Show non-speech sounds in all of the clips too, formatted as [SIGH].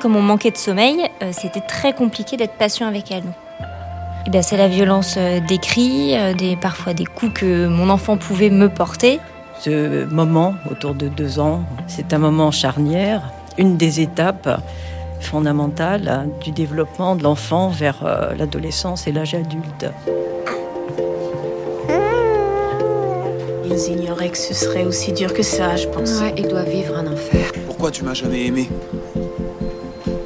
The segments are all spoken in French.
Comme on manquait de sommeil, euh, c'était très compliqué d'être patient avec elle. Eh bien, c'est la violence euh, des cris, euh, des, parfois des coups que mon enfant pouvait me porter. Ce moment, autour de deux ans, c'est un moment charnière, une des étapes fondamentales hein, du développement de l'enfant vers l'adolescence et l'âge adulte. Ils ignoraient que ce serait aussi dur que ça, je pense. Ouais, il doit vivre un enfer. Pourquoi tu m'as jamais aimé?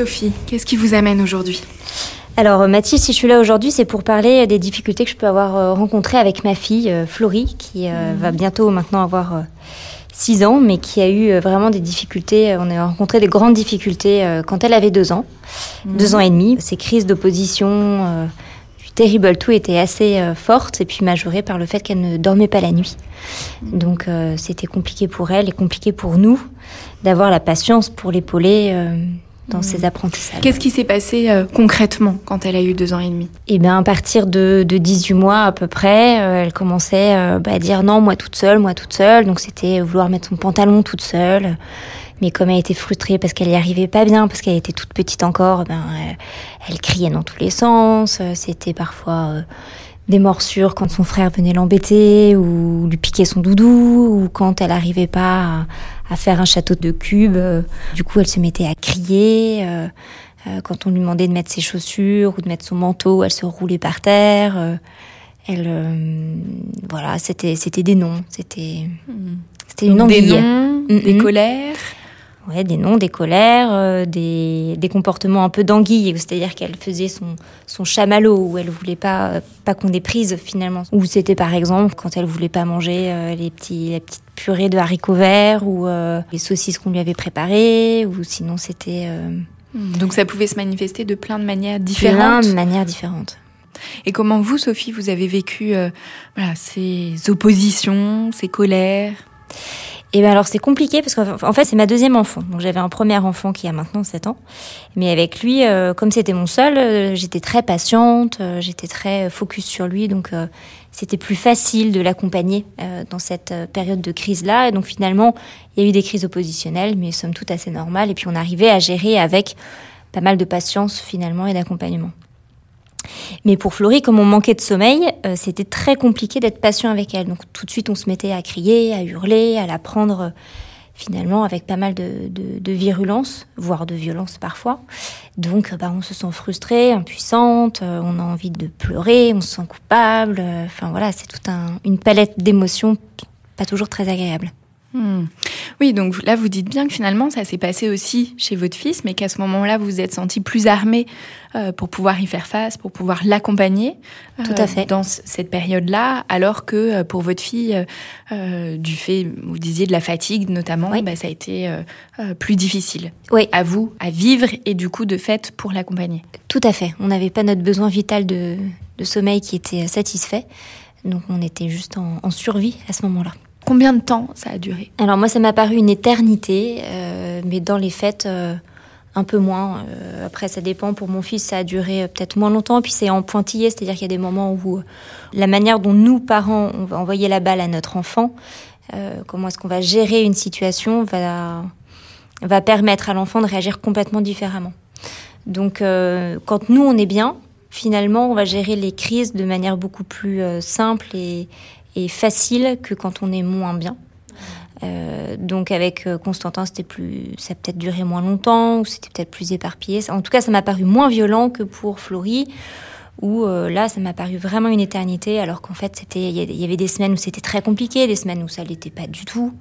Sophie, qu'est-ce qui vous amène aujourd'hui? Alors, Mathilde, si je suis là aujourd'hui, c'est pour parler des difficultés que je peux avoir euh, rencontrées avec ma fille, euh, Florie, qui euh, va bientôt maintenant avoir 6 ans, mais qui a eu vraiment des difficultés. On a rencontré des grandes difficultés quand elle avait 2 ans, 2 ans et demi. Ces crises d'opposition, du terrible tout étaient assez fortes et puis majorées par le fait qu'elle ne dormait pas la nuit. Donc, euh, c'était compliqué pour elle et compliqué pour nous d'avoir la patience pour l'épauler dans ses apprentissages. Qu'est-ce qui s'est passé euh, concrètement quand elle a eu deux ans et demi? Et bien, à partir de, de 18 mois à peu près, euh, elle commençait euh, bah, à dire non, moi toute seule, moi toute seule. Donc c'était vouloir mettre son pantalon toute seule. Mais comme elle était frustrée parce qu'elle y arrivait pas bien, parce qu'elle était toute petite encore, ben, elle criait dans tous les sens. C'était parfois des morsures quand son frère venait l'embêter ou lui piquer son doudou ou quand elle arrivait pas à, à faire un château de cubes. euh, Du coup, elle se mettait à crier. euh, euh, quand on lui demandait de mettre ses chaussures ou de mettre son manteau, elle se roulait par terre. elle, voilà, c'était c'était des noms, c'était c'était une Donc, Des noms, des colères Ouais, des noms, des colères, euh, des, des comportements un peu d'anguille, c'est-à-dire qu'elle faisait son, son chamallow, où elle voulait pas, euh, pas qu'on ait prise finalement. Ou c'était par exemple quand elle voulait pas manger euh, les, petits, les petites purées de haricots verts ou les saucisses qu'on lui avait préparées, ou sinon c'était euh, Donc ça pouvait se manifester de plein de manières plein différentes. de manières différentes. Et comment vous, Sophie, vous avez vécu voilà, ces oppositions, ces colères? Et ben alors c'est compliqué parce qu'en en fait c'est ma deuxième enfant. Donc j'avais un premier enfant qui a maintenant 7 ans. Mais avec lui, euh, comme c'était mon seul, euh, j'étais très patiente, euh, j'étais très focus sur lui. Donc euh, c'était plus facile de l'accompagner euh, dans cette euh, période de crise-là. Et donc finalement, il y a eu des crises oppositionnelles, mais somme toute assez normales. Et puis on arrivait à gérer avec pas mal de patience finalement et d'accompagnement. Mais pour Florie, comme on manquait de sommeil, euh, c'était très compliqué d'être patient avec elle. Donc tout de suite, on se mettait à crier, à hurler, à la prendre euh, finalement avec pas mal de, virulence, voire de violence parfois. Donc euh, bah, on se sent frustré, impuissante, on a envie de pleurer, on se sent coupable. Enfin voilà, c'est toute un, une palette d'émotions pas toujours très agréable. Hmm. Oui, donc là, vous dites bien que finalement, ça s'est passé aussi chez votre fils, mais qu'à ce moment-là, vous vous êtes senti plus armé euh, pour pouvoir y faire face, pour pouvoir l'accompagner. Tout à fait. Dans cette période-là, alors que euh, pour votre fille, euh, du fait, vous disiez, de la fatigue notamment, bah, ça a été plus difficile. Oui. À vous, à vivre et du coup, de fait, pour l'accompagner. Tout à fait. On n'avait pas notre besoin vital de, sommeil qui était satisfait. Donc on était juste en survie à ce moment-là. Combien de temps ça a duré Alors moi, ça m'a paru une éternité, euh, mais dans les fêtes, euh, un peu moins. Euh, après, ça dépend. Pour mon fils, ça a duré peut-être moins longtemps. Puis c'est en pointillé, c'est-à-dire qu'il y a des moments où la manière dont nous, parents, on va envoyer la balle à notre enfant, comment est-ce qu'on va gérer une situation, va, va permettre à l'enfant de réagir complètement différemment. Donc, quand nous, on est bien, finalement, on va gérer les crises de manière beaucoup plus simple et, et facile que quand on est moins bien. Euh, donc avec euh, Constantin, c'était plus, ça peut-être duré moins longtemps, ou c'était peut-être plus éparpillé. En tout cas, ça m'a paru moins violent que pour Florie, où euh, là, ça m'a paru vraiment une éternité, alors qu'en fait, c'était, il y avait des semaines où c'était très compliqué, des semaines où ça l'était pas du tout.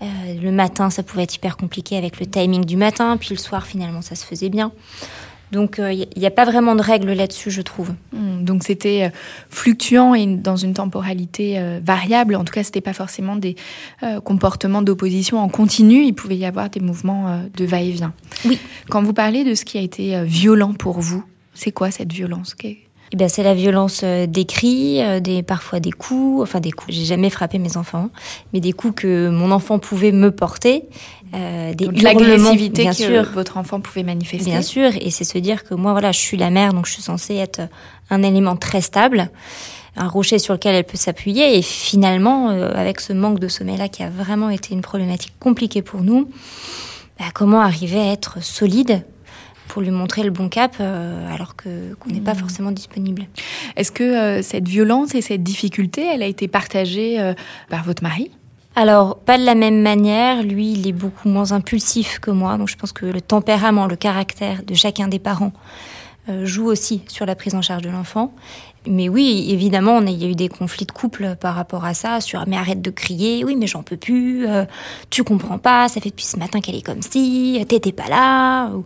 le matin, ça pouvait être hyper compliqué avec le timing du matin, puis le soir, finalement, ça se faisait bien. Donc il euh, n'y a pas vraiment de règles là-dessus, je trouve. Hmm, donc c'était euh, fluctuant et dans une temporalité euh, variable. En tout cas, c'était pas forcément des comportements d'opposition en continu. Il pouvait y avoir des mouvements de va-et-vient. Oui. Quand vous parlez de ce qui a été violent pour vous, c'est quoi cette violence? Eh ben, c'est la violence des cris, des, parfois des coups, enfin des coups. J'ai jamais frappé mes enfants, mais des coups que mon enfant pouvait me porter, euh, des l'agressivité que sûr. votre enfant pouvait manifester. Bien sûr, et c'est se dire que moi, voilà, je suis la mère, donc je suis censée être un élément très stable, un rocher sur lequel elle peut s'appuyer. Et finalement, euh, avec ce manque de sommeil-là, qui a vraiment été une problématique compliquée pour nous, bah, comment arriver à être solide pour lui montrer le bon cap euh, alors que qu'on n'est pas mmh. forcément disponible. Est-ce que euh, cette violence et cette difficulté, elle a été partagée par votre mari? Alors, pas de la même manière. Lui, il est beaucoup moins impulsif que moi. Donc, je pense que le tempérament, le caractère de chacun des parents euh, joue aussi sur la prise en charge de l'enfant. Mais oui, évidemment, il y a eu des conflits de couple par rapport à ça, sur mais arrête de crier, oui, mais j'en peux plus, euh, tu comprends pas, ça fait depuis ce matin qu'elle est comme si, t'étais pas là, ou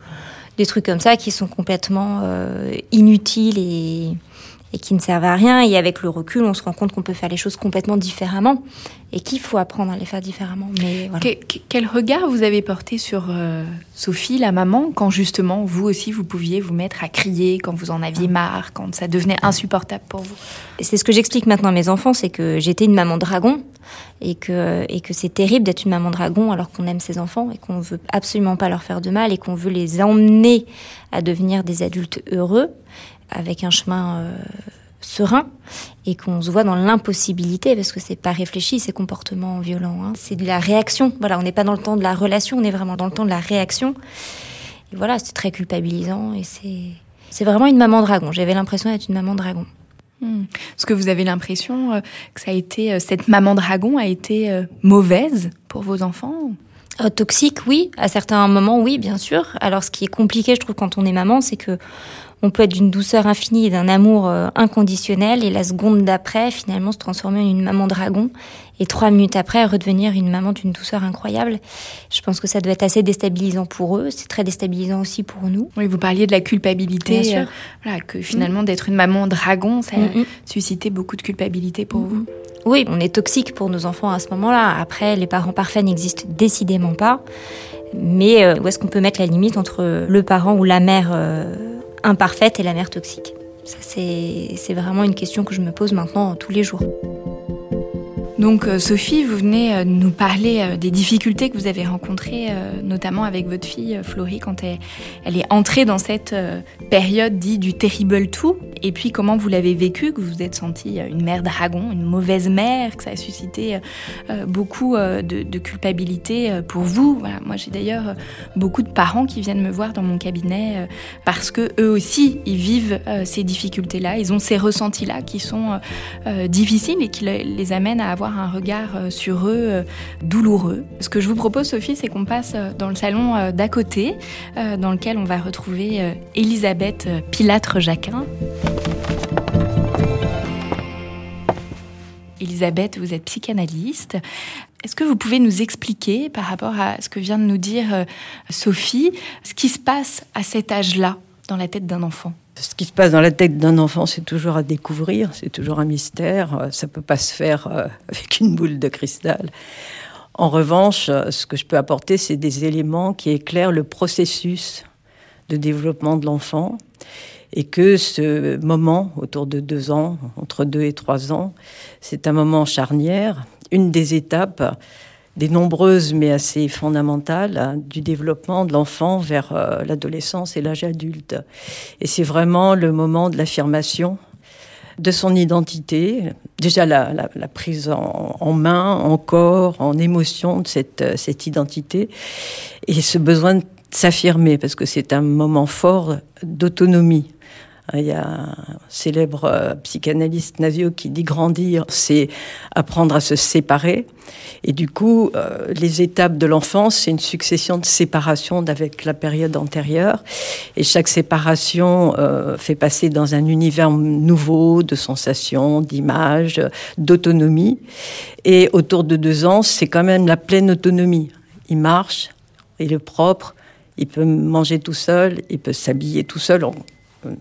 des trucs comme ça qui sont complètement euh, inutiles et, et qui ne servent à rien. Et avec le recul, on se rend compte qu'on peut faire les choses complètement différemment et qu'il faut apprendre à les faire différemment. Mais quel regard vous avez porté sur euh, Sophie, la maman, quand justement vous aussi vous pouviez vous mettre à crier quand vous en aviez marre, quand ça devenait insupportable pour vous? C'est ce que j'explique maintenant à mes enfants, c'est que j'étais une maman dragon et que, et que c'est terrible d'être une maman dragon alors qu'on aime ses enfants et qu'on veut absolument pas leur faire de mal et qu'on veut les emmener à devenir des adultes heureux avec un chemin euh, serein et qu'on se voit dans l'impossibilité parce que c'est pas réfléchi ces comportements violents. Hein. C'est de la réaction. Voilà, on n'est pas dans le temps de la relation, on est vraiment dans le temps de la réaction. Et voilà, c'est très culpabilisant et c'est c'est vraiment une maman dragon. J'avais l'impression d'être une maman dragon. Hmm. Est-ce que vous avez l'impression euh, que ça a été euh, cette maman dragon a été mauvaise pour vos enfants Toxique, oui. À certains moments, oui, bien sûr. Alors, ce qui est compliqué, je trouve, quand on est maman, c'est que on peut être d'une douceur infinie et d'un amour euh, inconditionnel et la seconde d'après finalement se transformer en une maman dragon et trois minutes après redevenir une maman d'une douceur incroyable. Je pense que ça doit être assez déstabilisant pour eux, c'est très déstabilisant aussi pour nous. Oui, vous parliez de la culpabilité, Bien sûr. Euh, voilà, que finalement d'être une maman dragon, ça a suscité beaucoup de culpabilité pour vous. Oui, on est toxique pour nos enfants à ce moment-là. Après, les parents parfaits n'existent décidément pas. Mais euh, où est-ce qu'on peut mettre la limite entre le parent ou la mère imparfaite et la mère toxique Ça, c'est vraiment une question que je me pose maintenant tous les jours. Donc euh, Sophie, vous venez euh, nous parler euh, des difficultés que vous avez rencontrées, notamment avec votre fille Florie, quand elle, est entrée dans cette période dite du terrible tout. Et puis comment vous l'avez vécu, que vous vous êtes sentie une mère dragon, une mauvaise mère, que ça a suscité beaucoup de, culpabilité pour vous. Moi j'ai d'ailleurs beaucoup de parents qui viennent me voir dans mon cabinet parce que eux aussi ils vivent ces difficultés-là, ils ont ces ressentis-là qui sont difficiles et qui les amènent à avoir un regard euh, sur eux euh, douloureux. Ce que je vous propose, Sophie, c'est qu'on passe euh, dans le salon d'à côté, dans lequel on va retrouver Elisabeth Pilatre-Jacquin. Elisabeth, vous êtes psychanalyste. Est-ce que vous pouvez nous expliquer, par rapport à ce que vient de nous dire Sophie, ce qui se passe à cet âge-là dans la tête d'un enfant? Ce qui se passe dans la tête d'un enfant, c'est toujours à découvrir, c'est toujours un mystère. Euh, ça peut pas se faire euh, [LAUGHS] avec une boule de cristal. En revanche, ce que je peux apporter, c'est des éléments qui éclairent le processus de développement de l'enfant et que ce moment, autour de deux ans, entre deux et trois ans, c'est un moment charnière, une des étapes des nombreuses mais assez fondamentales hein, du développement de l'enfant vers euh, l'adolescence et l'âge adulte. Et c'est vraiment le moment de l'affirmation de son identité, déjà la, prise en, main, en corps, en émotion de cette, euh, cette identité, et ce besoin de s'affirmer, parce que c'est un moment fort d'autonomie. Il y a un célèbre euh, psychanalyste Navio qui dit grandir, c'est apprendre à se séparer. Et du coup, euh, les étapes de l'enfance, c'est une succession de séparations avec la période antérieure. Et chaque séparation euh, fait passer dans un univers nouveau de sensations, d'images, d'autonomie. Et autour de deux ans, c'est quand même la pleine autonomie. Il marche, il est propre, il peut manger tout seul, il peut s'habiller tout seul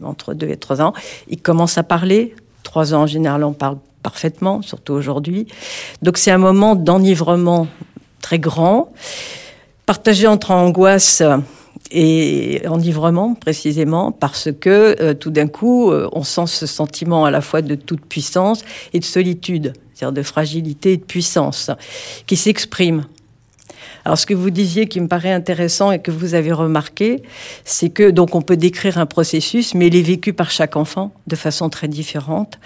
entre deux et trois ans. Il commence à parler. Trois ans en général, on parle parfaitement, surtout aujourd'hui. Donc c'est un moment d'enivrement très grand, partagé entre angoisse et enivrement précisément parce que euh, tout d'un coup euh, on sent ce sentiment à la fois de toute puissance et de solitude, c'est-à-dire de fragilité et de puissance qui s'exprime alors ce que vous disiez qui me paraît intéressant et que vous avez remarqué, c'est que donc on peut décrire un processus, mais il est vécu par chaque enfant de façon très différente,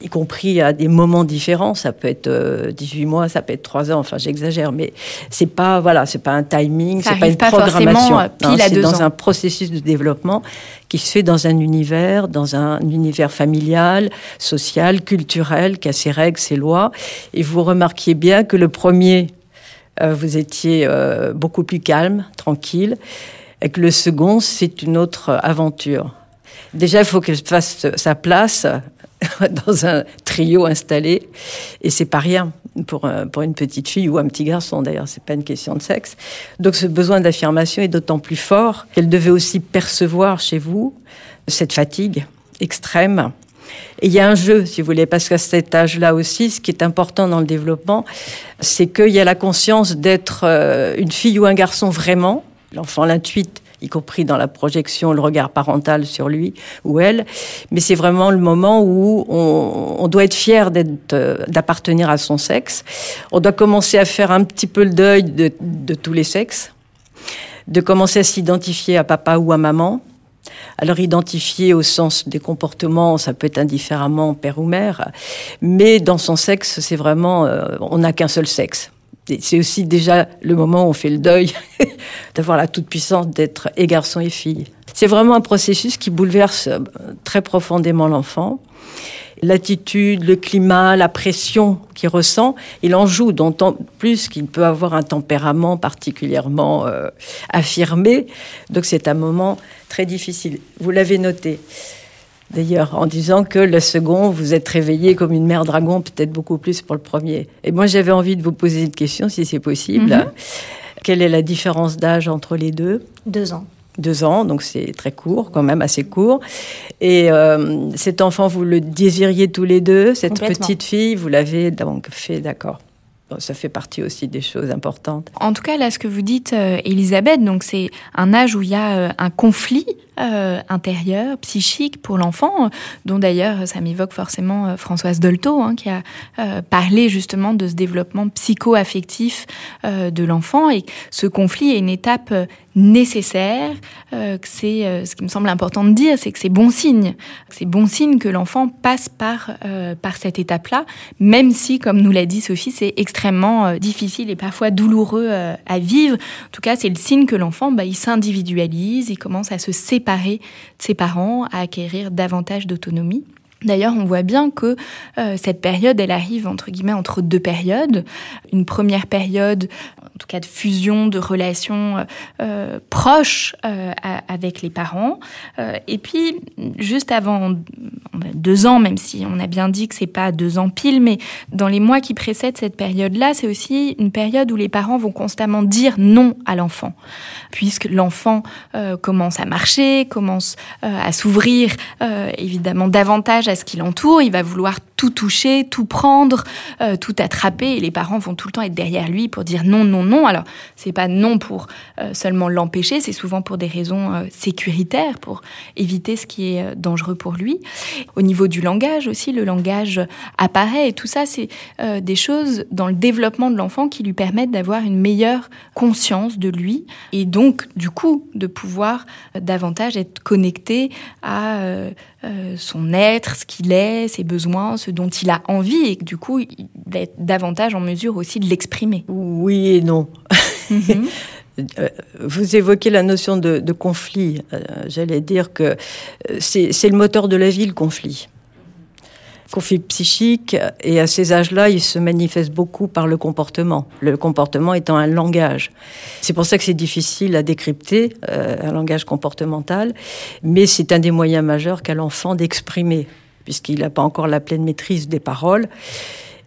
y compris à des moments différents. Ça peut être 18 euh, mois, ça peut être 3 ans. Enfin, j'exagère, mais c'est pas voilà, c'est pas un timing, c'est pas une programmation. Euh, c'est dans un processus de développement qui se fait dans un univers, dans un univers familial, social, culturel, qui a ses règles, ses lois. Et vous remarquiez bien que le premier vous étiez euh, beaucoup plus calme, tranquille, et que le second, c'est une autre aventure. Déjà, il faut qu'elle fasse sa place [LAUGHS] dans un trio installé, et c'est pas rien pour, pour une petite fille ou un petit garçon d'ailleurs, c'est pas une question de sexe. Donc ce besoin d'affirmation est d'autant plus fort qu'elle devait aussi percevoir chez vous cette fatigue extrême et il y a un jeu, si vous voulez, parce qu'à cet âge-là aussi, ce qui est important dans le développement, c'est qu'il y a la conscience d'être euh, une fille ou un garçon vraiment. L'enfant l'intuite y compris dans la projection, le regard parental sur lui ou elle. Mais c'est vraiment le moment où on, doit être fier euh, d'appartenir à son sexe. On doit commencer à faire un petit peu le deuil de, de tous les sexes, de commencer à s'identifier à papa ou à maman, alors identifier au sens des comportements, ça peut être indifféremment père ou mère, mais dans son sexe, c'est vraiment, euh, on n'a qu'un seul sexe. C'est aussi déjà le moment où on fait le deuil [LAUGHS] d'avoir la toute-puissance d'être et garçon et fille. C'est vraiment un processus qui bouleverse euh, très profondément l'enfant l'attitude, le climat, la pression qu'il ressent, il en joue d'autant plus qu'il peut avoir un tempérament particulièrement euh, affirmé. Donc c'est un moment très difficile. Vous l'avez noté. D'ailleurs, en disant que le second, vous êtes réveillé comme une mère dragon, peut-être beaucoup plus pour le premier. Et moi, j'avais envie de vous poser une question, si c'est possible. Mhm. Quelle est la différence d'âge entre les deux? Deux ans deux ans, donc c'est très court, quand même assez court. Et euh, cet enfant, vous le désiriez tous les deux, cette petite fille, vous l'avez donc fait, d'accord. ça fait partie aussi des choses importantes. En tout cas, là, ce que vous dites, euh, Elisabeth, donc c'est un âge où il y a euh, un conflit euh, intérieure, psychique pour l'enfant, dont d'ailleurs ça m'évoque forcément euh, Françoise Dolto, hein, qui a euh, parlé justement de ce développement psycho-affectif de l'enfant. Et ce conflit est une étape nécessaire, c'est ce qui me semble important de dire, c'est que c'est bon signe. C'est bon signe que l'enfant passe par, par cette étape-là, même si, comme nous l'a dit Sophie, c'est extrêmement difficile et parfois douloureux à vivre. En tout cas, c'est le signe que l'enfant, bah, il s'individualise, il commence à se séparer ses parents, à acquérir davantage d'autonomie. D'ailleurs, on voit bien que euh, cette période, elle arrive entre guillemets entre deux périodes. Une première période, en tout cas de fusion, de relations euh, euh proches avec les parents. et puis, juste avant deux ans, même si on a bien dit que c'est pas deux ans pile, mais dans les mois qui précèdent cette période-là, c'est aussi une période où les parents vont constamment dire non à l'enfant, puisque l'enfant commence à marcher, commence à s'ouvrir évidemment davantage à ce qui l'entoure, il va vouloir tout toucher, tout prendre, euh, tout attraper, et les parents vont tout le temps être derrière lui pour dire non, non, non. Alors, c'est pas non pour euh, seulement l'empêcher, c'est souvent pour des raisons euh, sécuritaires, pour éviter ce qui est dangereux pour lui. Au niveau du langage aussi, le langage apparaît, et tout ça, c'est des choses dans le développement de l'enfant qui lui permettent d'avoir une meilleure conscience de lui, et donc, du coup, de pouvoir davantage être connecté à son être, ce qu'il est, ses besoins, ce dont il a envie, et que du coup, il va être davantage en mesure aussi de l'exprimer. Oui et non. Mhm. [LAUGHS] Euh, vous évoquez la notion de, conflit. Euh, j'allais dire que c'est le moteur de la vie, le conflit conflit psychique, et à ces âges-là, il se manifeste beaucoup par le comportement, le comportement étant un langage. C'est pour ça que c'est difficile à décrypter, euh, un langage comportemental, mais c'est un des moyens majeurs qu'a l'enfant d'exprimer, puisqu'il n'a pas encore la pleine maîtrise des paroles,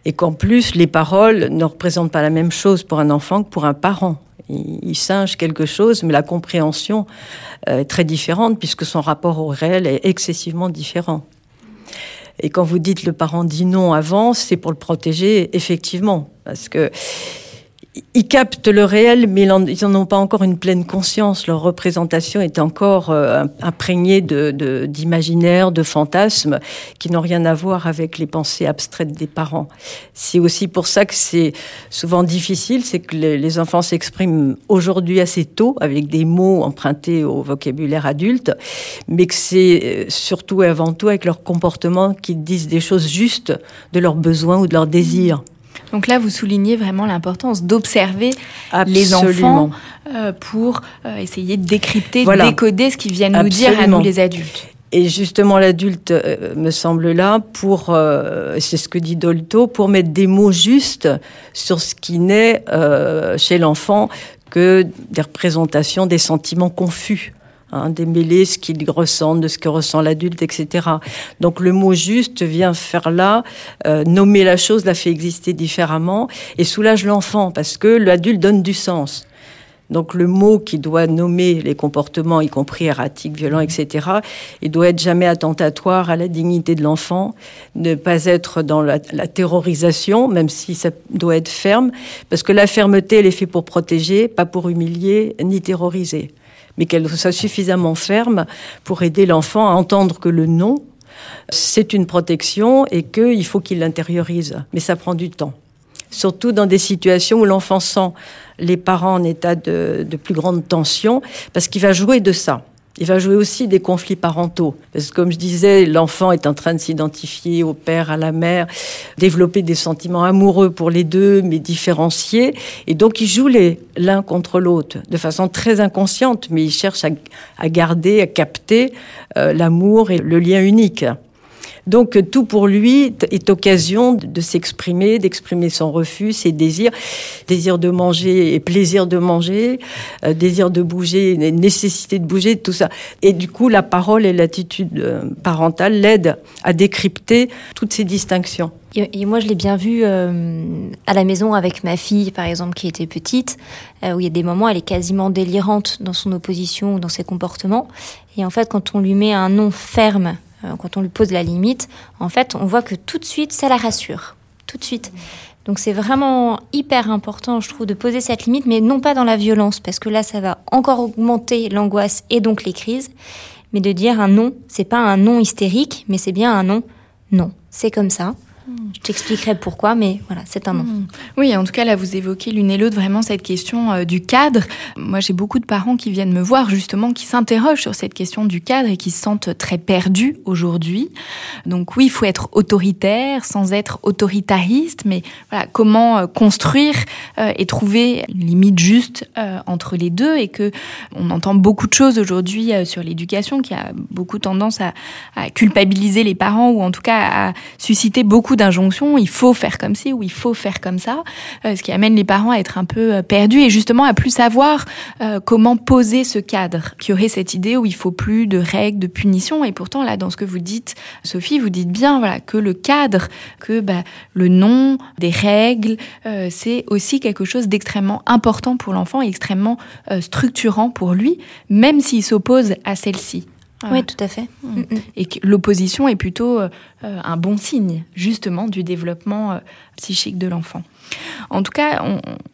et qu'en plus, les paroles ne représentent pas la même chose pour un enfant que pour un parent. Il, singe quelque chose, mais la compréhension euh, est très différente, puisque son rapport au réel est excessivement différent. Et quand vous dites le parent dit non avant, c'est pour le protéger, effectivement. Parce que ils captent le réel, mais ils n'en ont pas encore une pleine conscience. Leur représentation est encore euh, imprégnée d'imaginaires, de, fantasmes, qui n'ont rien à voir avec les pensées abstraites des parents. C'est aussi pour ça que c'est souvent difficile, c'est que les, enfants s'expriment aujourd'hui assez tôt, avec des mots empruntés au vocabulaire adulte, mais que c'est euh, surtout et avant tout avec leur comportement qu'ils disent des choses justes de leurs besoins ou de leurs désirs. Donc là, vous soulignez vraiment l'importance d'observer les enfants euh, pour euh, essayer de décrypter, de décoder ce qu'ils viennent nous dire à nous les adultes. Et justement, l'adulte euh, me semble là pour, c'est ce que dit Dolto, pour mettre des mots justes sur ce qui naît chez l'enfant que des représentations, des sentiments confus démêler ce qu'il ressent, de ce que ressent l'adulte, etc. Donc le mot juste vient faire là, euh, nommer la chose, la fait exister différemment et soulage l'enfant parce que l'adulte donne du sens. Donc le mot qui doit nommer les comportements, y compris erratiques, violents, etc., il doit être jamais attentatoire à la dignité de l'enfant, ne pas être dans la, la, terrorisation, même si ça doit être ferme, parce que la fermeté, elle est faite pour protéger, pas pour humilier ni terroriser mais qu'elle soit suffisamment ferme pour aider l'enfant à entendre que le non, c'est une protection et qu'il faut qu'il l'intériorise. Mais ça prend du temps. Surtout dans des situations où l'enfant sent les parents en état de, plus grande tension, parce qu'il va jouer de ça. Il va jouer aussi des conflits parentaux. Parce que comme je disais, l'enfant est en train de s'identifier au père, à la mère, développer des sentiments amoureux pour les deux, mais différenciés. Et donc il joue l'un contre l'autre de façon très inconsciente, mais il cherche à, garder, à capter euh, l'amour et le lien unique. Donc tout pour lui est occasion de s'exprimer, d'exprimer son refus, ses désirs, désir de manger et plaisir de manger, euh, désir de bouger, nécessité de bouger, tout ça. Et du coup, la parole et l'attitude euh, parentale l'aident à décrypter toutes ces distinctions. Et, moi, je l'ai bien vu euh, à la maison avec ma fille, par exemple, qui était petite, où il y a des moments, elle est quasiment délirante dans son opposition ou dans ses comportements. Et en fait, quand on lui met un nom ferme quand on lui pose la limite, en fait, on voit que tout de suite, ça la rassure. Tout de suite. Donc c'est vraiment hyper important, je trouve, de poser cette limite, mais non pas dans la violence, parce que là, ça va encore augmenter l'angoisse et donc les crises, mais de dire un non, c'est pas un non hystérique, mais c'est bien un non. Non, c'est comme ça. Je t'expliquerai pourquoi, mais voilà, c'est un non. Hmm. Oui, en tout cas, là, vous évoquez l'une et l'autre vraiment cette question euh, du cadre. Moi, j'ai beaucoup de parents qui viennent me voir, justement, qui s'interrogent sur cette question du cadre et qui se sentent très perdus aujourd'hui. Donc oui, il faut être autoritaire sans être autoritariste, mais voilà, comment euh, construire euh, et trouver une limite juste entre les deux et que on entend beaucoup de choses aujourd'hui sur l'éducation qui a beaucoup tendance à, à culpabiliser les parents ou en tout cas à susciter beaucoup d'injonctions, il faut faire comme ci ou il faut faire comme ça, euh, ce qui amène les parents à être un peu euh, perdus et justement à plus savoir euh, comment poser ce cadre, qui aurait cette idée où il faut plus de règles, de punitions et pourtant là dans ce que vous dites, Sophie, vous dites bien voilà que le cadre, que bah, le nom, des règles, c'est aussi quelque chose d'extrêmement important pour l'enfant et extrêmement structurant pour lui, même s'il s'oppose à celle-ci. Oui, tout à fait. Mm. Mm, mm. Et que l'opposition est plutôt euh, un bon signe, justement, du développement euh, psychique de l'enfant. En tout cas,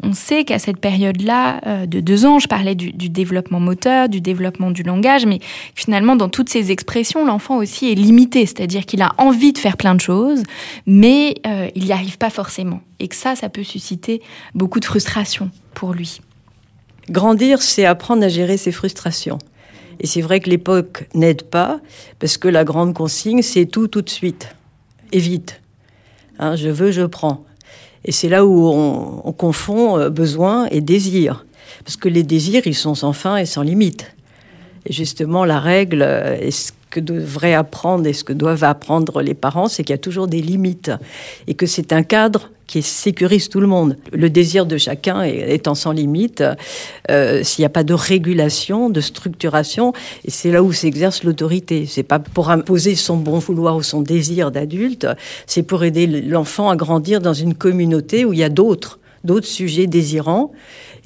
on, sait qu'à cette période-là, euh, de deux ans, je parlais du, développement moteur, du développement du langage, mais finalement, dans toutes ces expressions, l'enfant aussi est limité, c'est-à-dire qu'il a envie de faire plein de choses, mais il n'y arrive pas forcément. Et que ça, ça peut susciter beaucoup de frustration pour lui. Grandir, c'est apprendre à gérer ses frustrations. Et c'est vrai que l'époque n'aide pas, parce que la grande consigne, c'est tout tout de suite, et vite. Hein, je veux, je prends. Et c'est là où on, confond euh, besoin et désir. Parce que les désirs, ils sont sans fin et sans limite. Et justement, la règle, euh, et ce que devraient apprendre et ce que doivent apprendre les parents, c'est qu'il y a toujours des limites. Et que c'est un cadre qui sécurise tout le monde. Le désir de chacun étant sans limite, euh, s'il n'y a pas de régulation, de structuration, et c'est là où s'exerce l'autorité. C'est pas pour imposer son bon vouloir ou son désir d'adulte, c'est pour aider l'enfant à grandir dans une communauté où il y a d'autres, d'autres sujets désirants.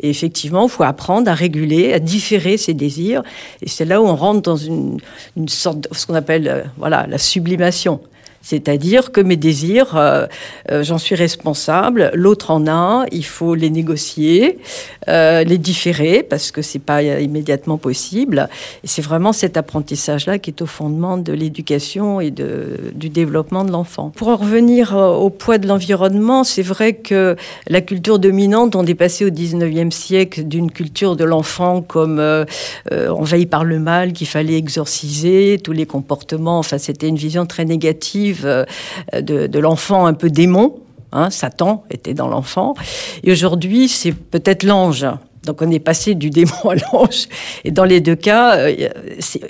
Et effectivement, il faut apprendre à réguler, à différer ses désirs. Et c'est là où on rentre dans une, sorte de ce qu'on appelle euh, voilà, la sublimation. C'est-à-dire que mes désirs, euh, euh, j'en suis responsable, l'autre en a, il faut les négocier, euh, les différer, parce que c'est pas immédiatement possible. Et c'est vraiment cet apprentissage-là qui est au fondement de l'éducation et de, du développement de l'enfant. Pour en revenir au poids de l'environnement, c'est vrai que la culture dominante, on est passé au 19e siècle d'une culture de l'enfant comme envahi par le mal, qu'il fallait exorciser, tous les comportements, enfin c'était une vision très négative euh, de, l'enfant un peu démon. Hein, Satan était dans l'enfant. Et aujourd'hui, c'est peut-être l'ange. Donc on est passé du démon à l'ange. Et dans les deux cas, euh,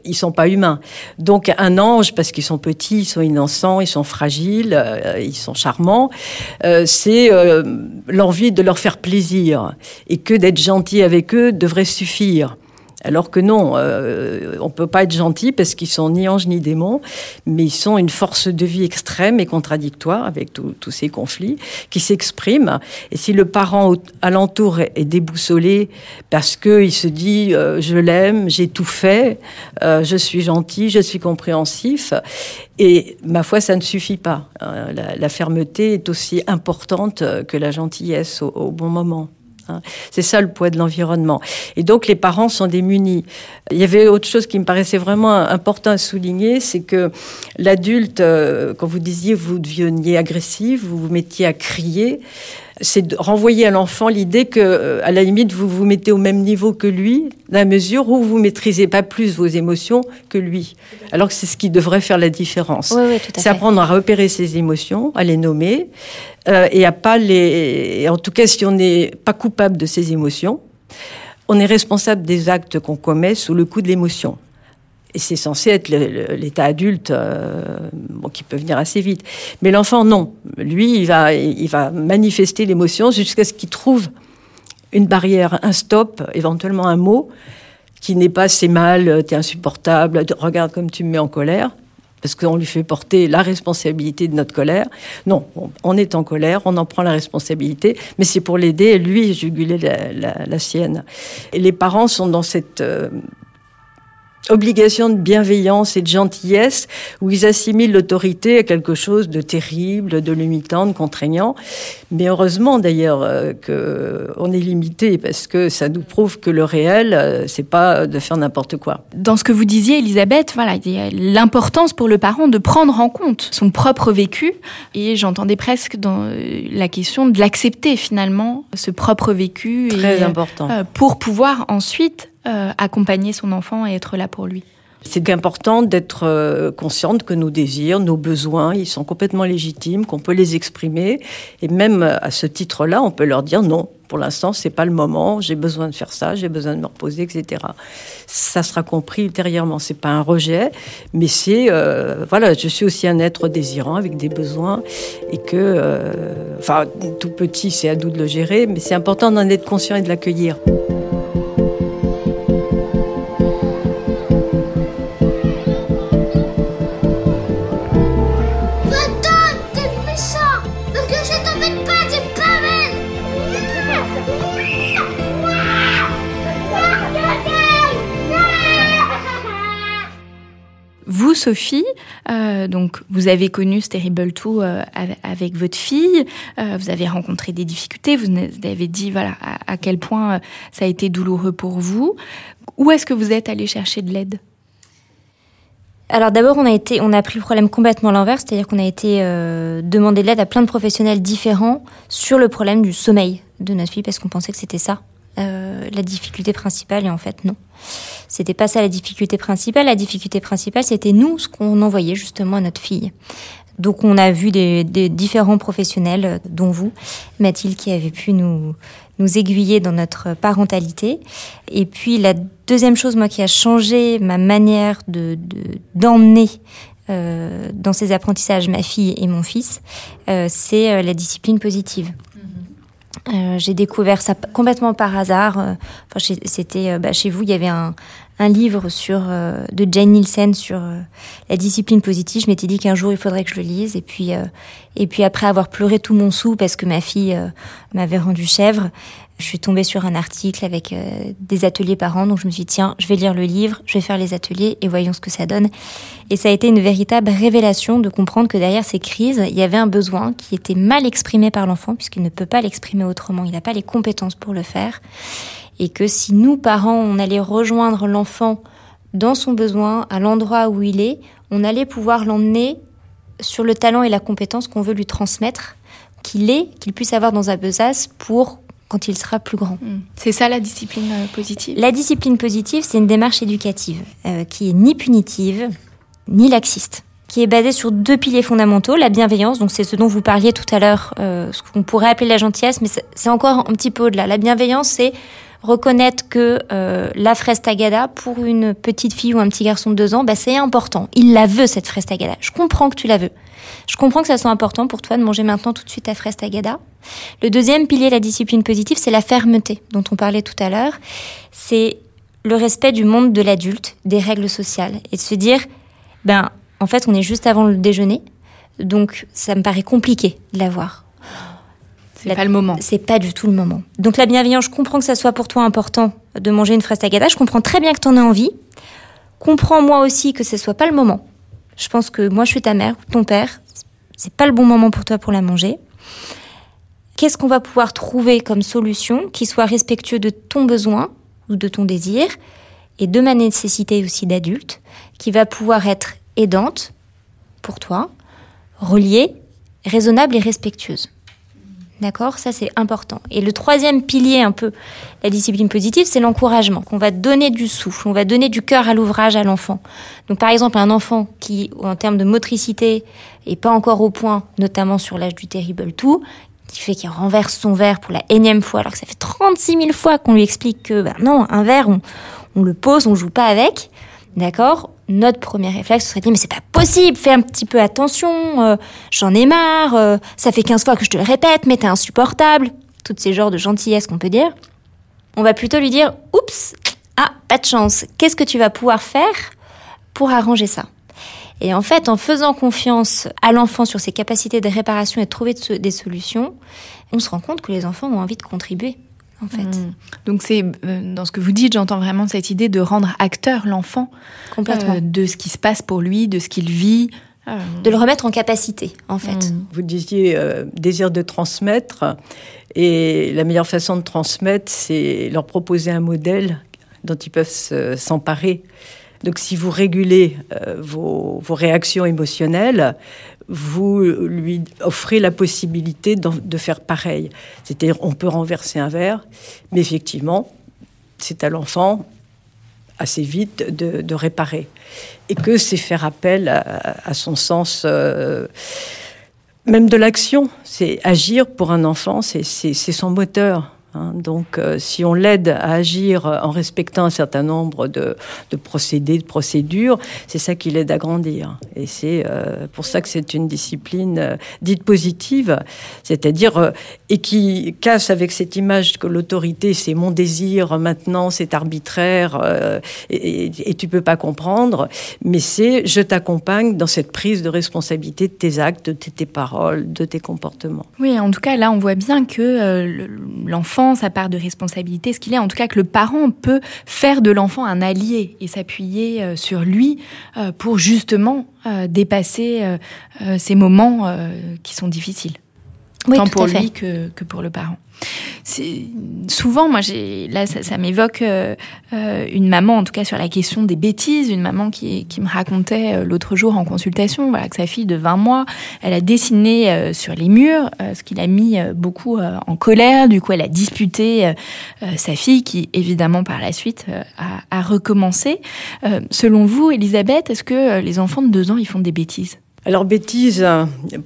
ils sont pas humains. Donc un ange, parce qu'ils sont petits, ils sont innocents, ils sont fragiles, euh, ils sont charmants, c'est l'envie de leur faire plaisir. Et que d'être gentil avec eux devrait suffire. Alors que non, euh, on peut pas être gentil parce qu'ils sont ni anges ni démons, mais ils sont une force de vie extrême et contradictoire avec tous ces conflits qui s'expriment. Et si le parent alentour est déboussolé parce qu'il se dit euh, je l'aime, j'ai tout fait, euh, je suis gentil, je suis compréhensif, et ma foi, ça ne suffit pas. La, fermeté est aussi importante que la gentillesse au bon moment. Hein. C'est ça le poids de l'environnement. Et donc les parents sont démunis. Il y avait autre chose qui me paraissait vraiment important à souligner, c'est que l'adulte, euh, quand vous disiez vous deveniez agressif, vous vous mettiez à crier, c'est de renvoyer à l'enfant l'idée que, euh, à la limite, vous vous mettez au même niveau que lui, dans la mesure où vous maîtrisez pas plus vos émotions que lui. Alors que c'est ce qui devrait faire la différence. c'est apprendre à repérer ses émotions, à les nommer, euh, et à pas les. En tout cas, si on n'est pas coupable de ses émotions, on est responsable des actes qu'on commet sous le coup de l'émotion. Et c'est censé être l'état adulte euh, qui peut venir assez vite. Mais l'enfant, non. Lui, il va, il va manifester l'émotion jusqu'à ce qu'il trouve une barrière, un stop, éventuellement un mot qui n'est pas c'est mal, t'es insupportable, regarde comme tu me mets en colère parce qu'on lui fait porter la responsabilité de notre colère. Non, on est en colère, on en prend la responsabilité, mais c'est pour l'aider, lui, juguler la, la, sienne. Et les parents sont dans cette euh, obligation de bienveillance et de gentillesse où ils assimilent l'autorité à quelque chose de terrible, de limitant, de contraignant. Mais heureusement d'ailleurs euh, qu'on est limité parce que ça nous prouve que le réel, euh, c'est pas de faire n'importe quoi. Dans ce que vous disiez, Elisabeth, voilà, l'importance pour le parent de prendre en compte son propre vécu et j'entendais presque dans euh, la question de l'accepter finalement, ce propre vécu. Très important. pour pouvoir ensuite euh, accompagner son enfant et être là pour lui. C'est important d'être euh, consciente que nos désirs, nos besoins, ils sont complètement légitimes, qu'on peut les exprimer. Et même euh, à ce titre-là, on peut leur dire non, pour l'instant, c'est pas le moment, j'ai besoin de faire ça, j'ai besoin de me reposer, etc. Ça sera compris ultérieurement. C'est pas un rejet, mais c'est, voilà, je suis aussi un être désirant avec des besoins et que, enfin, tout petit, c'est à nous de le gérer, mais c'est important d'en être conscient et de l'accueillir. Sophie, euh, donc vous avez connu ce Terrible 2 euh, avec votre fille, euh, vous avez rencontré des difficultés, vous avez dit voilà à, quel point ça a été douloureux pour vous. Où est-ce que vous êtes allé chercher de l'aide? Alors d'abord, on a été, on a pris le problème complètement à l'envers, c'est-à-dire qu'on a été demander de l'aide à plein de professionnels différents sur le problème du sommeil de notre fille parce qu'on pensait que c'était ça la difficulté principale et en fait non. C'était pas ça la difficulté principale. La difficulté principale, c'était nous, ce qu'on envoyait justement à notre fille. Donc on a vu des, différents professionnels, euh, dont vous, Mathilde, qui avait pu nous, nous aiguiller dans notre parentalité. Et puis la deuxième chose, moi, qui a changé ma manière de d'emmener euh, dans ces apprentissages ma fille et mon fils, euh, c'est la discipline positive. Euh, j'ai découvert ça complètement par hasard. Euh, enfin, c'était euh, bah, chez vous, il y avait un, un livre sur de Jane Nielsen sur la discipline positive. Je m'étais dit qu'un jour il faudrait que je le lise. Et puis, et puis après avoir pleuré tout mon sou parce que ma fille m'avait rendu chèvre, je suis tombée sur un article avec euh, des ateliers par an, donc je me suis dit, tiens, je vais lire le livre, je vais faire les ateliers et voyons ce que ça donne. Et ça a été une véritable révélation de comprendre que derrière ces crises, il y avait un besoin qui était mal exprimé par l'enfant, puisqu'il ne peut pas l'exprimer autrement, il n'a pas les compétences pour le faire. Et que si nous, parents, on allait rejoindre l'enfant dans son besoin, à l'endroit où il est, on allait pouvoir l'emmener sur le talent et la compétence qu'on veut lui transmettre, qu'il ait, qu'il puisse avoir dans un besace pour quand il sera plus grand. Hmm. C'est ça la discipline euh, positive? La discipline positive, c'est une démarche éducative euh, qui est ni punitive, ni laxiste qui est basée sur deux piliers fondamentaux, la bienveillance, donc c'est ce dont vous parliez tout à l'heure, euh, ce qu'on pourrait appeler la gentillesse, mais c'est encore un petit peu au-delà. La bienveillance, c'est reconnaître que la fraise tagada, pour une petite fille ou un petit garçon de deux ans, bah, c'est important. Il la veut, cette fraise tagada. Je comprends que tu la veux. Je comprends que ça soit important pour toi de manger maintenant tout de suite ta fraise tagada. Le deuxième pilier de la discipline positive, c'est la fermeté dont on parlait tout à l'heure. C'est le respect du monde de l'adulte, des règles sociales et de se dire, ben, en fait, on est juste avant le déjeuner, donc ça me paraît compliqué de l'avoir. C'est pas le moment. C'est pas du tout le moment. Donc la bienveillance, je comprends que ça soit pour toi important de manger une fraise tagada. Je comprends très bien que tu en aies envie. Comprends moi aussi que ce soit pas le moment. Je pense que moi je suis ta mère ou ton père. C'est pas le bon moment pour toi pour la manger. Qu'est-ce qu'on va pouvoir trouver comme solution qui soit respectueux de ton besoin ou de ton désir et de ma nécessité aussi d'adulte, qui va pouvoir être aidante pour toi, reliée, raisonnable et respectueuse. D'accord? Ça, c'est important. Et le troisième pilier, un peu, la discipline positive, c'est l'encouragement. Qu'on va donner du souffle, on va donner du cœur à l'ouvrage à l'enfant. Donc, par exemple, un enfant qui, en termes de motricité, est pas encore au point, notamment sur l'âge du terrible tout, qui fait qu'il renverse son verre pour la énième fois, alors que ça fait 36 000 fois qu'on lui explique que, ben non, un verre, on, on le pose, on joue pas avec. D'accord? Notre premier réflexe serait de dire mais c'est pas possible, fais un petit peu attention, euh, j'en ai marre, euh, ça fait 15 fois que je te le répète, mais t'es insupportable. Toutes ces genres de gentillesse qu'on peut dire. On va plutôt lui dire oups, ah, pas de chance. Qu'est-ce que tu vas pouvoir faire pour arranger ça? Et en fait, en faisant confiance à l'enfant sur ses capacités de réparation et de trouver des solutions, on se rend compte que les enfants ont envie de contribuer en fait. Mmh. Donc c'est euh, dans ce que vous dites, j'entends vraiment cette idée de rendre acteur l'enfant Complètement. euh, de ce qui se passe pour lui, de ce qu'il vit. Euh, De le remettre en capacité, en fait. Mmh. Vous disiez euh, désir de transmettre, et la meilleure façon de transmettre, c'est leur proposer un modèle dont ils peuvent se- s'emparer. Donc si vous régulez euh, vos, réactions émotionnelles, vous lui offrez la possibilité de faire pareil. C'est-à-dire, on peut renverser un verre, mais effectivement, c'est à l'enfant assez vite de, réparer. Et que c'est faire appel à, son sens, euh, même de l'action. C'est agir pour un enfant, c'est son moteur. Hein. Donc, euh, si on l'aide à agir en respectant un certain nombre de, procédés, de procédures, c'est ça qui l'aide à grandir. Et c'est euh, pour ça que c'est une discipline euh, dite positive, c'est-à-dire euh, et qui casse avec cette image que l'autorité c'est mon désir maintenant, c'est arbitraire euh, et, et, et tu peux pas comprendre, mais c'est je t'accompagne dans cette prise de responsabilité de tes actes, de tes paroles, de tes comportements. Oui, en tout cas, là, on voit bien que euh, le- l'enfant, sa part de responsabilité, ce qu'il est, en tout cas, que le parent peut faire de l'enfant un allié et s'appuyer euh, sur lui euh, pour justement euh, dépasser ces moments qui sont difficiles, Oui, tant pour lui que, que pour le parent. Souvent, moi, là, ça, m'évoque euh, euh, une maman, en tout cas sur la question des bêtises, une maman qui, me racontait euh, l'autre jour en consultation, voilà, que sa fille de 20 mois, elle a dessiné sur les murs, ce qui l'a mis beaucoup en colère. Du coup, elle a disputé sa fille, qui évidemment par la suite a, a recommencé. Selon vous, Elisabeth, est-ce que les enfants de deux ans, ils font des bêtises? Alors bêtise,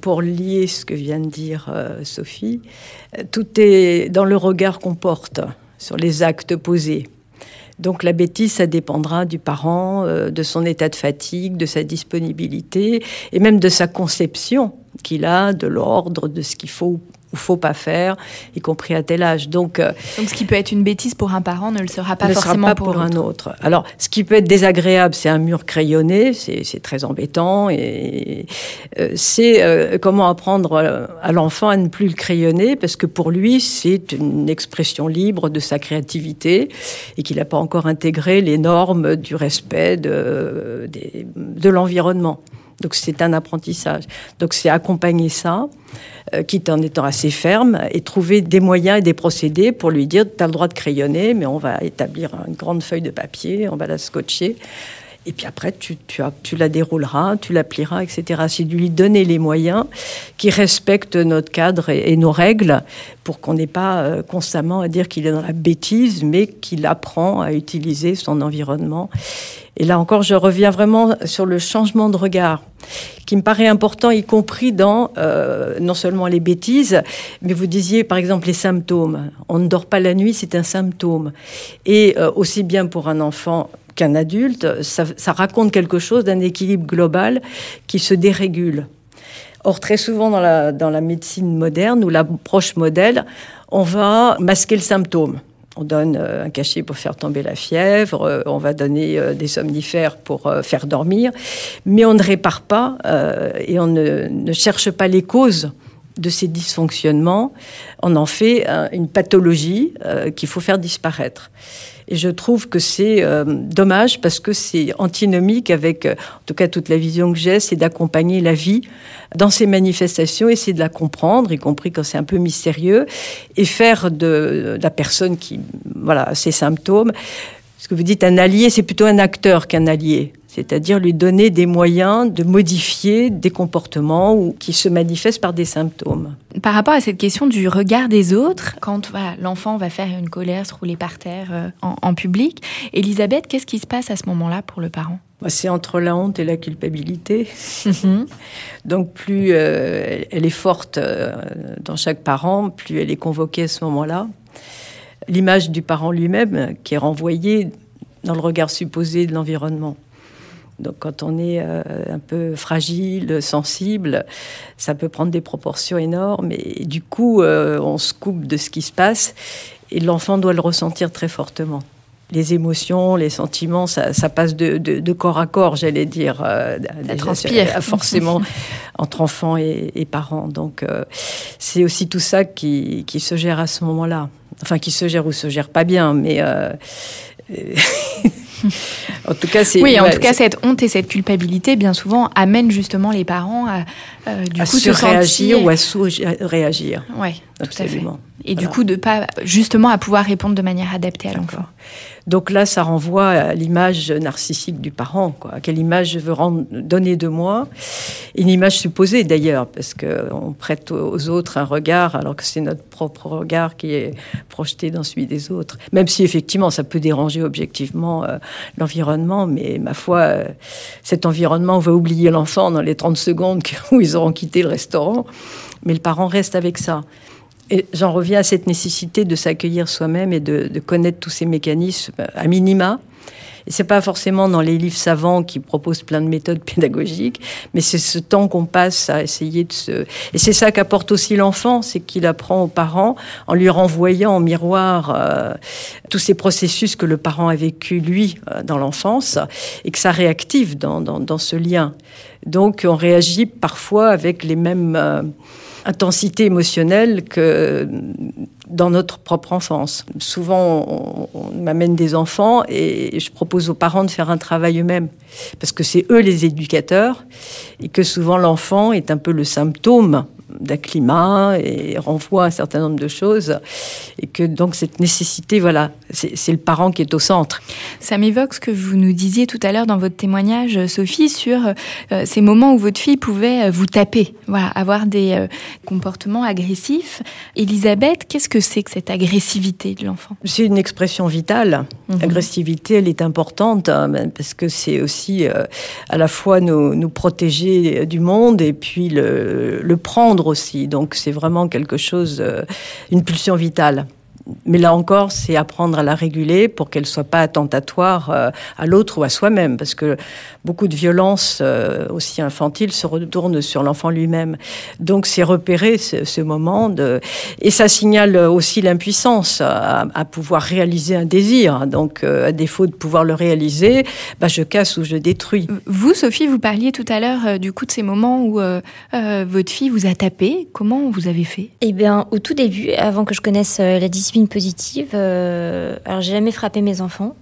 pour lier ce que vient de dire euh, Sophie, euh, tout est dans le regard qu'on porte sur les actes posés. Donc la bêtise, ça dépendra du parent, euh, de son état de fatigue, de sa disponibilité et même de sa conception qu'il a de l'ordre, de ce qu'il faut ou faut pas faire, y compris à tel âge. Donc euh, Donc, ce qui peut être une bêtise pour un parent ne le sera pas ne sera forcément pas pour, pour, un autre. Alors, ce qui peut être désagréable, c'est un mur crayonné, c'est très embêtant, et euh, c'est euh, comment apprendre euh, à l'enfant à ne plus le crayonner, parce que pour lui, c'est une expression libre de sa créativité, et qu'il n'a pas encore intégré les normes du respect de, des- de l'environnement. Donc c'est un apprentissage. Donc c'est accompagner ça, euh, quitte en étant assez ferme, et trouver des moyens et des procédés pour lui dire, tu as le droit de crayonner, mais on va établir une grande feuille de papier, on va la scotcher. Et puis après, tu, tu, as- tu la dérouleras, tu la plieras, etc. C'est de lui donner les moyens qui respectent notre cadre et, et nos règles pour qu'on n'ait pas euh, constamment à dire qu'il est dans la bêtise, mais qu'il apprend à utiliser son environnement. Et là encore, je reviens vraiment sur le changement de regard qui me paraît important, y compris dans euh, non seulement les bêtises, mais vous disiez par exemple les symptômes. On ne dort pas la nuit, c'est un symptôme. Et euh, aussi bien pour un enfant qu'un adulte, ça, raconte quelque chose d'un équilibre global qui se dérégule. Or, très souvent dans la, médecine moderne ou l'approche modèle, on va masquer le symptôme. On donne euh, un cachet pour faire tomber la fièvre, euh, on va donner euh, des somnifères pour faire dormir, mais on ne répare pas et on ne, cherche pas les causes de ces dysfonctionnements. On en fait une pathologie qu'il faut faire disparaître. Et je trouve que c'est euh, dommage parce que c'est antinomique avec, euh, en tout cas toute la vision que j'ai, c'est d'accompagner la vie dans ses manifestations, essayer de la comprendre, y compris quand c'est un peu mystérieux, et faire de, de la personne qui, voilà, ses symptômes. Ce que vous dites, un allié, c'est plutôt un acteur qu'un allié. C'est-à-dire lui donner des moyens de modifier des comportements ou qui se manifestent par des symptômes. Par rapport à cette question du regard des autres, quand voilà, l'enfant va faire une colère, se rouler par terre euh, en, en public, Elisabeth, qu'est-ce qui se passe à ce moment-là pour le parent? Bah, C'est entre la honte et la culpabilité. [LAUGHS] Donc plus euh, elle est forte euh, dans chaque parent, plus elle est convoquée à ce moment-là. L'image du parent lui-même qui est renvoyée dans le regard supposé de l'environnement. Donc quand on est euh, un peu fragile, sensible, ça peut prendre des proportions énormes et, du coup euh, on se coupe de ce qui se passe et l'enfant doit le ressentir très fortement. Les émotions, les sentiments, ça, ça passe de, de, de, corps à corps, j'allais dire. Euh, ça transpire. Forcément, [LAUGHS] entre enfants et, et, parents. Donc, euh, c'est aussi tout ça qui, qui, se gère à ce moment-là. enfin qui se gère ou se gère pas bien, mais euh, [LAUGHS] en tout cas, c'est oui. En tout cas, cette honte et cette culpabilité, bien souvent, amènent justement les parents à euh, du coup se réagir ou à sous-réagir. Oui, tout à fait. Et du coup, de pas justement à pouvoir répondre de manière adaptée à l'enfant. Donc là, ça renvoie à l'image narcissique du parent. Quoi. À quelle image je veux rendre, donner de moi Une image supposée d'ailleurs, parce qu'on prête aux autres un regard, alors que c'est notre propre regard qui est projeté dans celui des autres. Même si effectivement, ça peut déranger objectivement euh, l'environnement, mais ma foi, euh, cet environnement va oublier l'enfant dans les 30 secondes [LAUGHS] où ils auront quitté le restaurant. Mais le parent reste avec ça. Et j'en reviens à cette nécessité de s'accueillir soi-même et de, connaître tous ces mécanismes à minima. Et c'est pas forcément dans les livres savants qui proposent plein de méthodes [LAUGHS] pédagogiques, mais c'est ce temps qu'on passe à essayer de se. Et c'est ça qu'apporte aussi l'enfant, c'est qu'il apprend aux parents en lui renvoyant en miroir euh, tous ces processus que le parent a vécu lui euh, dans l'enfance et que ça réactive dans, ce lien. Donc on réagit parfois avec les mêmes. Euh, intensité émotionnelle que dans notre propre enfance. Souvent, on, m'amène des enfants et je propose aux parents de faire un travail eux-mêmes, parce que c'est eux les éducateurs, et que souvent l'enfant est un peu le symptôme d'un climat et renvoie un certain nombre de choses. Et que donc cette nécessité, voilà, c'est le parent qui est au centre. Ça m'évoque ce que vous nous disiez tout à l'heure dans votre témoignage, Sophie, sur euh, ces moments où votre fille pouvait euh, vous taper, voilà, avoir des euh, comportements agressifs. Elisabeth, qu'est-ce que c'est que cette agressivité de l'enfant? C'est une expression vitale. Mhm. L'agressivité, elle est importante hein, parce que c'est aussi à la fois nous, nous, protéger du monde et puis le, le prendre aussi. Donc c'est vraiment quelque chose, euh, une pulsion vitale mais là encore, c'est apprendre à la réguler pour qu'elle soit pas attentatoire euh, à l'autre ou à soi-même, parce que beaucoup de violences euh, aussi infantiles se retournent sur l'enfant lui-même. Donc c'est repérer ce, moment de et ça signale aussi l'impuissance à, pouvoir réaliser un désir. Donc euh, à défaut de pouvoir le réaliser, bah, je casse ou je détruis. Vous, Sophie, vous parliez tout à l'heure du coup de ces moments où votre fille vous a tapé. Comment vous avez fait? Eh bien, au tout début, avant que je connaisse la discipline positive. Euh, alors, j'ai jamais frappé mes enfants.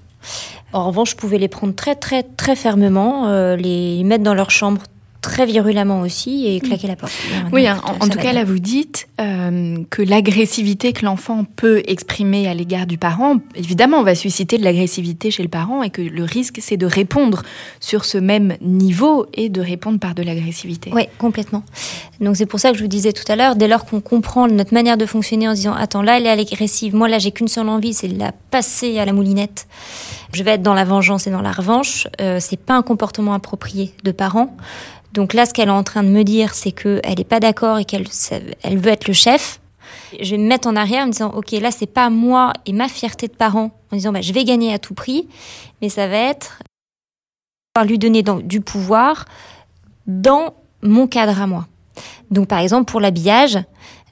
En revanche, je pouvais les prendre très, très, très fermement, euh, les mettre dans leur chambre très virulemment aussi et claquer la porte. Oui, en, tout cas, là, vous dites euh, que l'agressivité que l'enfant peut exprimer à l'égard du parent, évidemment, on va susciter de l'agressivité chez le parent et que le risque, c'est de répondre sur ce même niveau et de répondre par de l'agressivité. Oui, complètement. Donc c'est pour ça que je vous disais tout à l'heure, dès lors qu'on comprend notre manière de fonctionner en disant, attends, là, elle est agressive, moi, là, j'ai qu'une seule envie, c'est de la passer à la moulinette. Je vais être dans la vengeance et dans la revanche. Euh, c'est pas un comportement approprié de parent. Donc là, ce qu'elle est en train de me dire, c'est qu'elle n'est pas d'accord et qu'elle elle veut être le chef. Je vais me mettre en arrière en me disant, OK, là, c'est pas moi et ma fierté de parent, en disant, bah, je vais gagner à tout prix, mais ça va être lui donner du pouvoir dans mon cadre à moi. Donc, par exemple, pour l'habillage,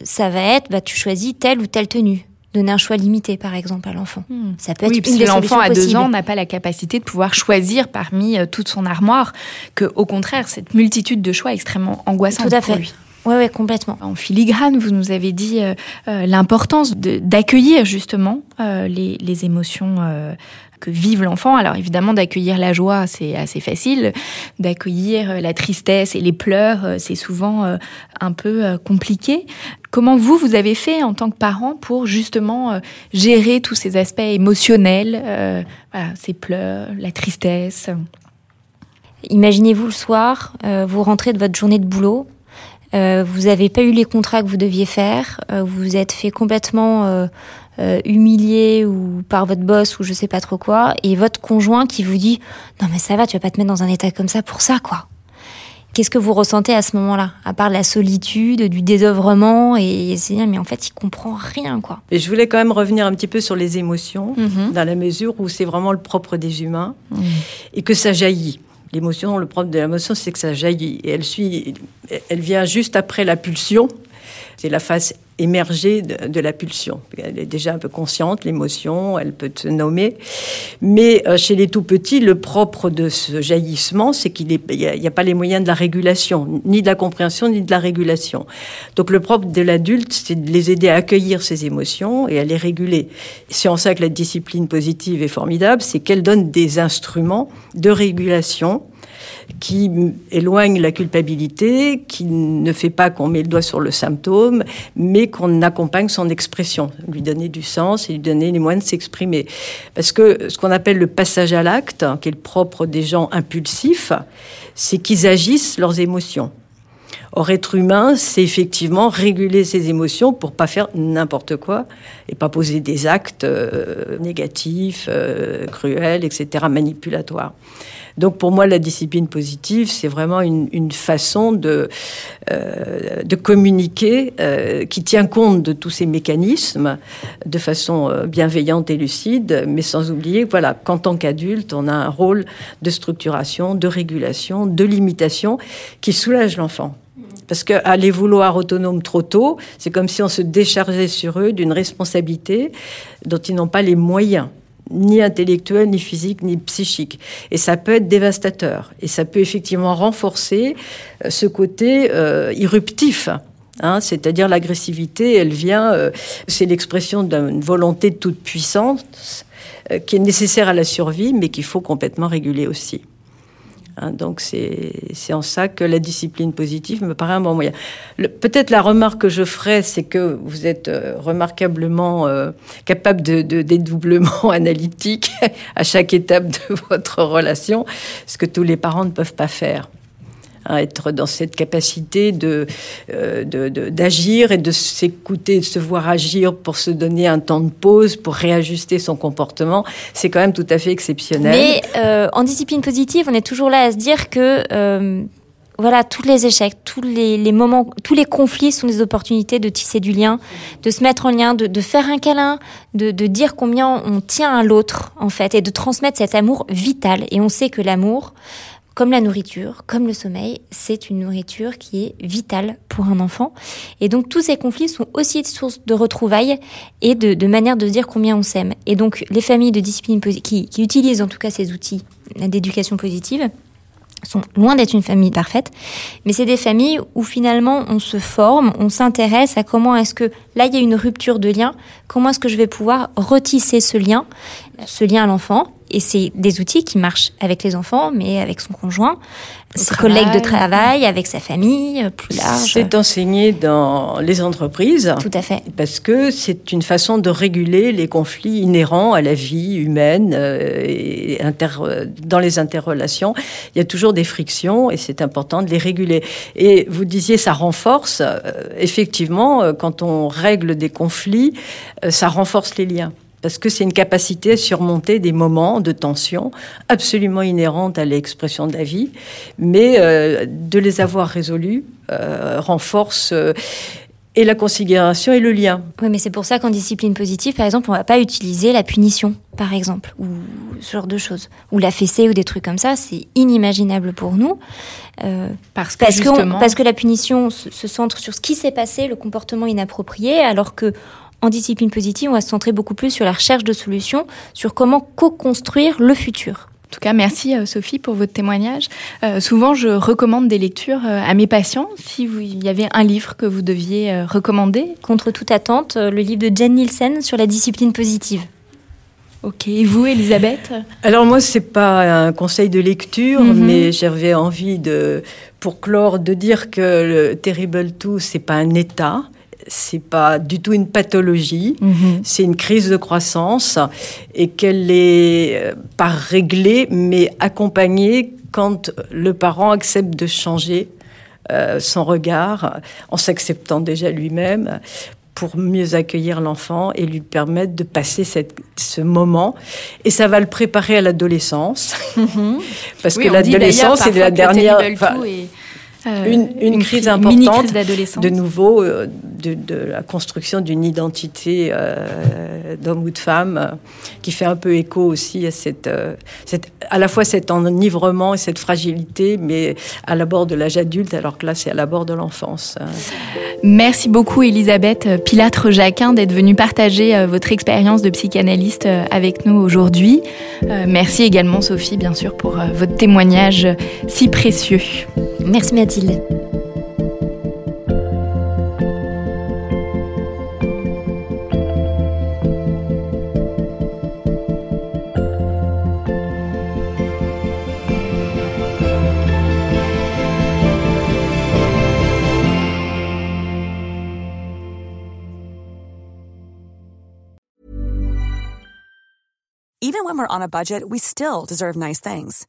ça va être, bah, tu choisis telle ou telle tenue donner un choix limité, par exemple, à l'enfant. Hmm. Ça peut être oui, une l'enfant à deux ans n'a pas la capacité de pouvoir choisir parmi euh, toute son armoire, que au contraire, cette multitude de choix est extrêmement angoissante Tout à fait. pour lui. Oui, ouais, complètement. En filigrane, vous nous avez dit euh, euh, l'importance d'accueillir justement les, les, émotions que vive l'enfant. Alors évidemment, d'accueillir la joie, c'est assez facile. D'accueillir la tristesse et les pleurs, c'est souvent un peu compliqué. Comment vous, vous avez fait en tant que parent pour justement euh, gérer tous ces aspects émotionnels, euh, ces pleurs, la tristesse? Imaginez-vous le soir, euh, vous rentrez de votre journée de boulot, vous n'avez pas eu les contrats que vous deviez faire, vous vous êtes fait complètement humilier ou par votre boss ou je sais pas trop quoi, et votre conjoint qui vous dit non mais ça va, tu vas pas te mettre dans un état comme ça pour ça quoi. Qu'est-ce que vous ressentez à ce moment-là À part la solitude, du désœuvrement et c'est mais en fait, il comprend rien, quoi. Et je voulais quand même revenir un petit peu sur les émotions, mhm. dans la mesure où c'est vraiment le propre des humains mhm. et que ça jaillit. L'émotion, le propre de l'émotion, c'est que ça jaillit. Et elle suit, elle vient juste après la pulsion. C'est la phase émergée de, la pulsion. Elle est déjà un peu consciente, l'émotion, elle peut se nommer. Mais euh, chez les tout petits, le propre de ce jaillissement, c'est qu'il n'y a, pas les moyens de la régulation, ni de la compréhension, ni de la régulation. Donc le propre de l'adulte, c'est de les aider à accueillir ces émotions et à les réguler. C'est en ça que la discipline positive est formidable, c'est qu'elle donne des instruments de régulation qui éloigne la culpabilité, qui ne fait pas qu'on met le doigt sur le symptôme, mais qu'on accompagne son expression, lui donner du sens et lui donner les moyens de s'exprimer. Parce que ce qu'on appelle le passage à l'acte, qui est le propre des gens impulsifs, c'est qu'ils agissent leurs émotions. Or, être humain, c'est effectivement réguler ses émotions pour pas faire n'importe quoi et pas poser des actes euh, négatifs, euh, cruels, etc., manipulatoires. Donc pour moi, la discipline positive, c'est vraiment une, façon de, euh, de communiquer euh, qui tient compte de tous ces mécanismes de façon bienveillante et lucide, mais sans oublier voilà, qu'en tant qu'adulte, on a un rôle de structuration, de régulation, de limitation qui soulage l'enfant. Parce qu'aller vouloir autonome trop tôt, c'est comme si on se déchargeait sur eux d'une responsabilité dont ils n'ont pas les moyens ni intellectuel, ni physique, ni psychique. Et ça peut être dévastateur. Et ça peut effectivement renforcer euh, ce côté euh, irruptif. Hein, c'est-à-dire l'agressivité, elle vient, euh, c'est l'expression d'une volonté toute puissance qui est nécessaire à la survie, mais qu'il faut complètement réguler aussi. Hein, donc c'est en ça que la discipline positive me paraît un bon moyen. Peut-être la remarque que je ferai, c'est que vous êtes euh, remarquablement euh, capable de, dédoublement [LAUGHS] analytique à chaque étape de votre relation, ce que tous les parents ne peuvent pas faire à être dans cette capacité de, euh, d'agir et de s'écouter, de se voir agir pour se donner un temps de pause, pour réajuster son comportement, c'est quand même tout à fait exceptionnel. Mais euh, en discipline positive, on est toujours là à se dire que euh, voilà, tous les échecs, tous les, moments, tous les conflits sont des opportunités de tisser du lien, de se mettre en lien, de, faire un câlin, de, de, dire combien on tient à l'autre, en fait, et de transmettre cet amour vital. Et on sait que l'amour, comme la nourriture, comme le sommeil, c'est une nourriture qui est vitale pour un enfant. Et donc tous ces conflits sont aussi une source de retrouvailles et de, manière de dire combien on s'aime. Et donc les familles de discipline qui, qui utilisent en tout cas ces outils d'éducation positive sont loin d'être une famille parfaite, mais c'est des familles où finalement on se forme, on s'intéresse à comment est-ce que là il y a une rupture de lien, comment est-ce que je vais pouvoir retisser ce lien, ce lien à l'enfant, et c'est des outils qui marchent avec les enfants, mais avec son conjoint, ses collègues de travail, avec sa famille euh, plus large. C'est enseigné dans les entreprises. Tout à fait. Parce que c'est une façon de réguler les conflits inhérents à la vie humaine euh, et inter, dans les interrelations. Il y a toujours des frictions et c'est important de les réguler. Et vous disiez, ça renforce. Euh, effectivement, quand on règle des conflits, ça renforce les liens parce que c'est une capacité à surmonter des moments de tension absolument inhérentes à l'expression de la vie, mais euh, de les avoir résolus euh, renforce euh, et la considération et le lien. Oui, mais c'est pour ça qu'en discipline positive, par exemple, on ne va pas utiliser la punition, par exemple, ou ce genre de choses, ou la fessée ou des trucs comme ça, c'est inimaginable pour nous. parce, que, parce que la punition se, se centre sur ce qui s'est passé, le comportement inapproprié, alors que en discipline positive, on va se centrer beaucoup plus sur la recherche de solutions, sur comment co-construire le futur. En tout cas, merci euh, Sophie pour votre témoignage. Euh, souvent, je recommande des lectures euh, à mes patients. Si vous, il y avait un livre que vous deviez recommander Contre toute attente, le livre de Jen Nielsen sur la discipline positive. Ok, et vous, Elisabeth? Alors moi, c'est pas un conseil de lecture, mhm. mais j'avais envie de, pour clore, de dire que le Terrible Two, c'est pas un état, c'est pas du tout une pathologie, mhm. c'est une crise de croissance et qu'elle est euh, pas réglée mais accompagnée quand le parent accepte de changer euh, son regard en s'acceptant déjà lui-même pour mieux accueillir l'enfant et lui permettre de passer cette, ce moment. Et ça va le préparer à l'adolescence. Mhm. [LAUGHS] Parce que l'adolescence, c'est la dernière... Euh, une, crise importante de nouveau euh, de, la construction d'une identité euh, d'homme ou de femme qui fait un peu écho aussi à cette, cette, à la fois cet enivrement et cette fragilité, mais à l'abord de l'âge adulte, alors que là c'est à l'abord de l'enfance. Merci beaucoup Elisabeth Pilatre-Jacquin d'être venue partager votre expérience de psychanalyste avec nous aujourd'hui. Merci également Sophie bien sûr pour votre témoignage si précieux. Merci Mathilde. Even when we're on a budget, we still deserve nice things.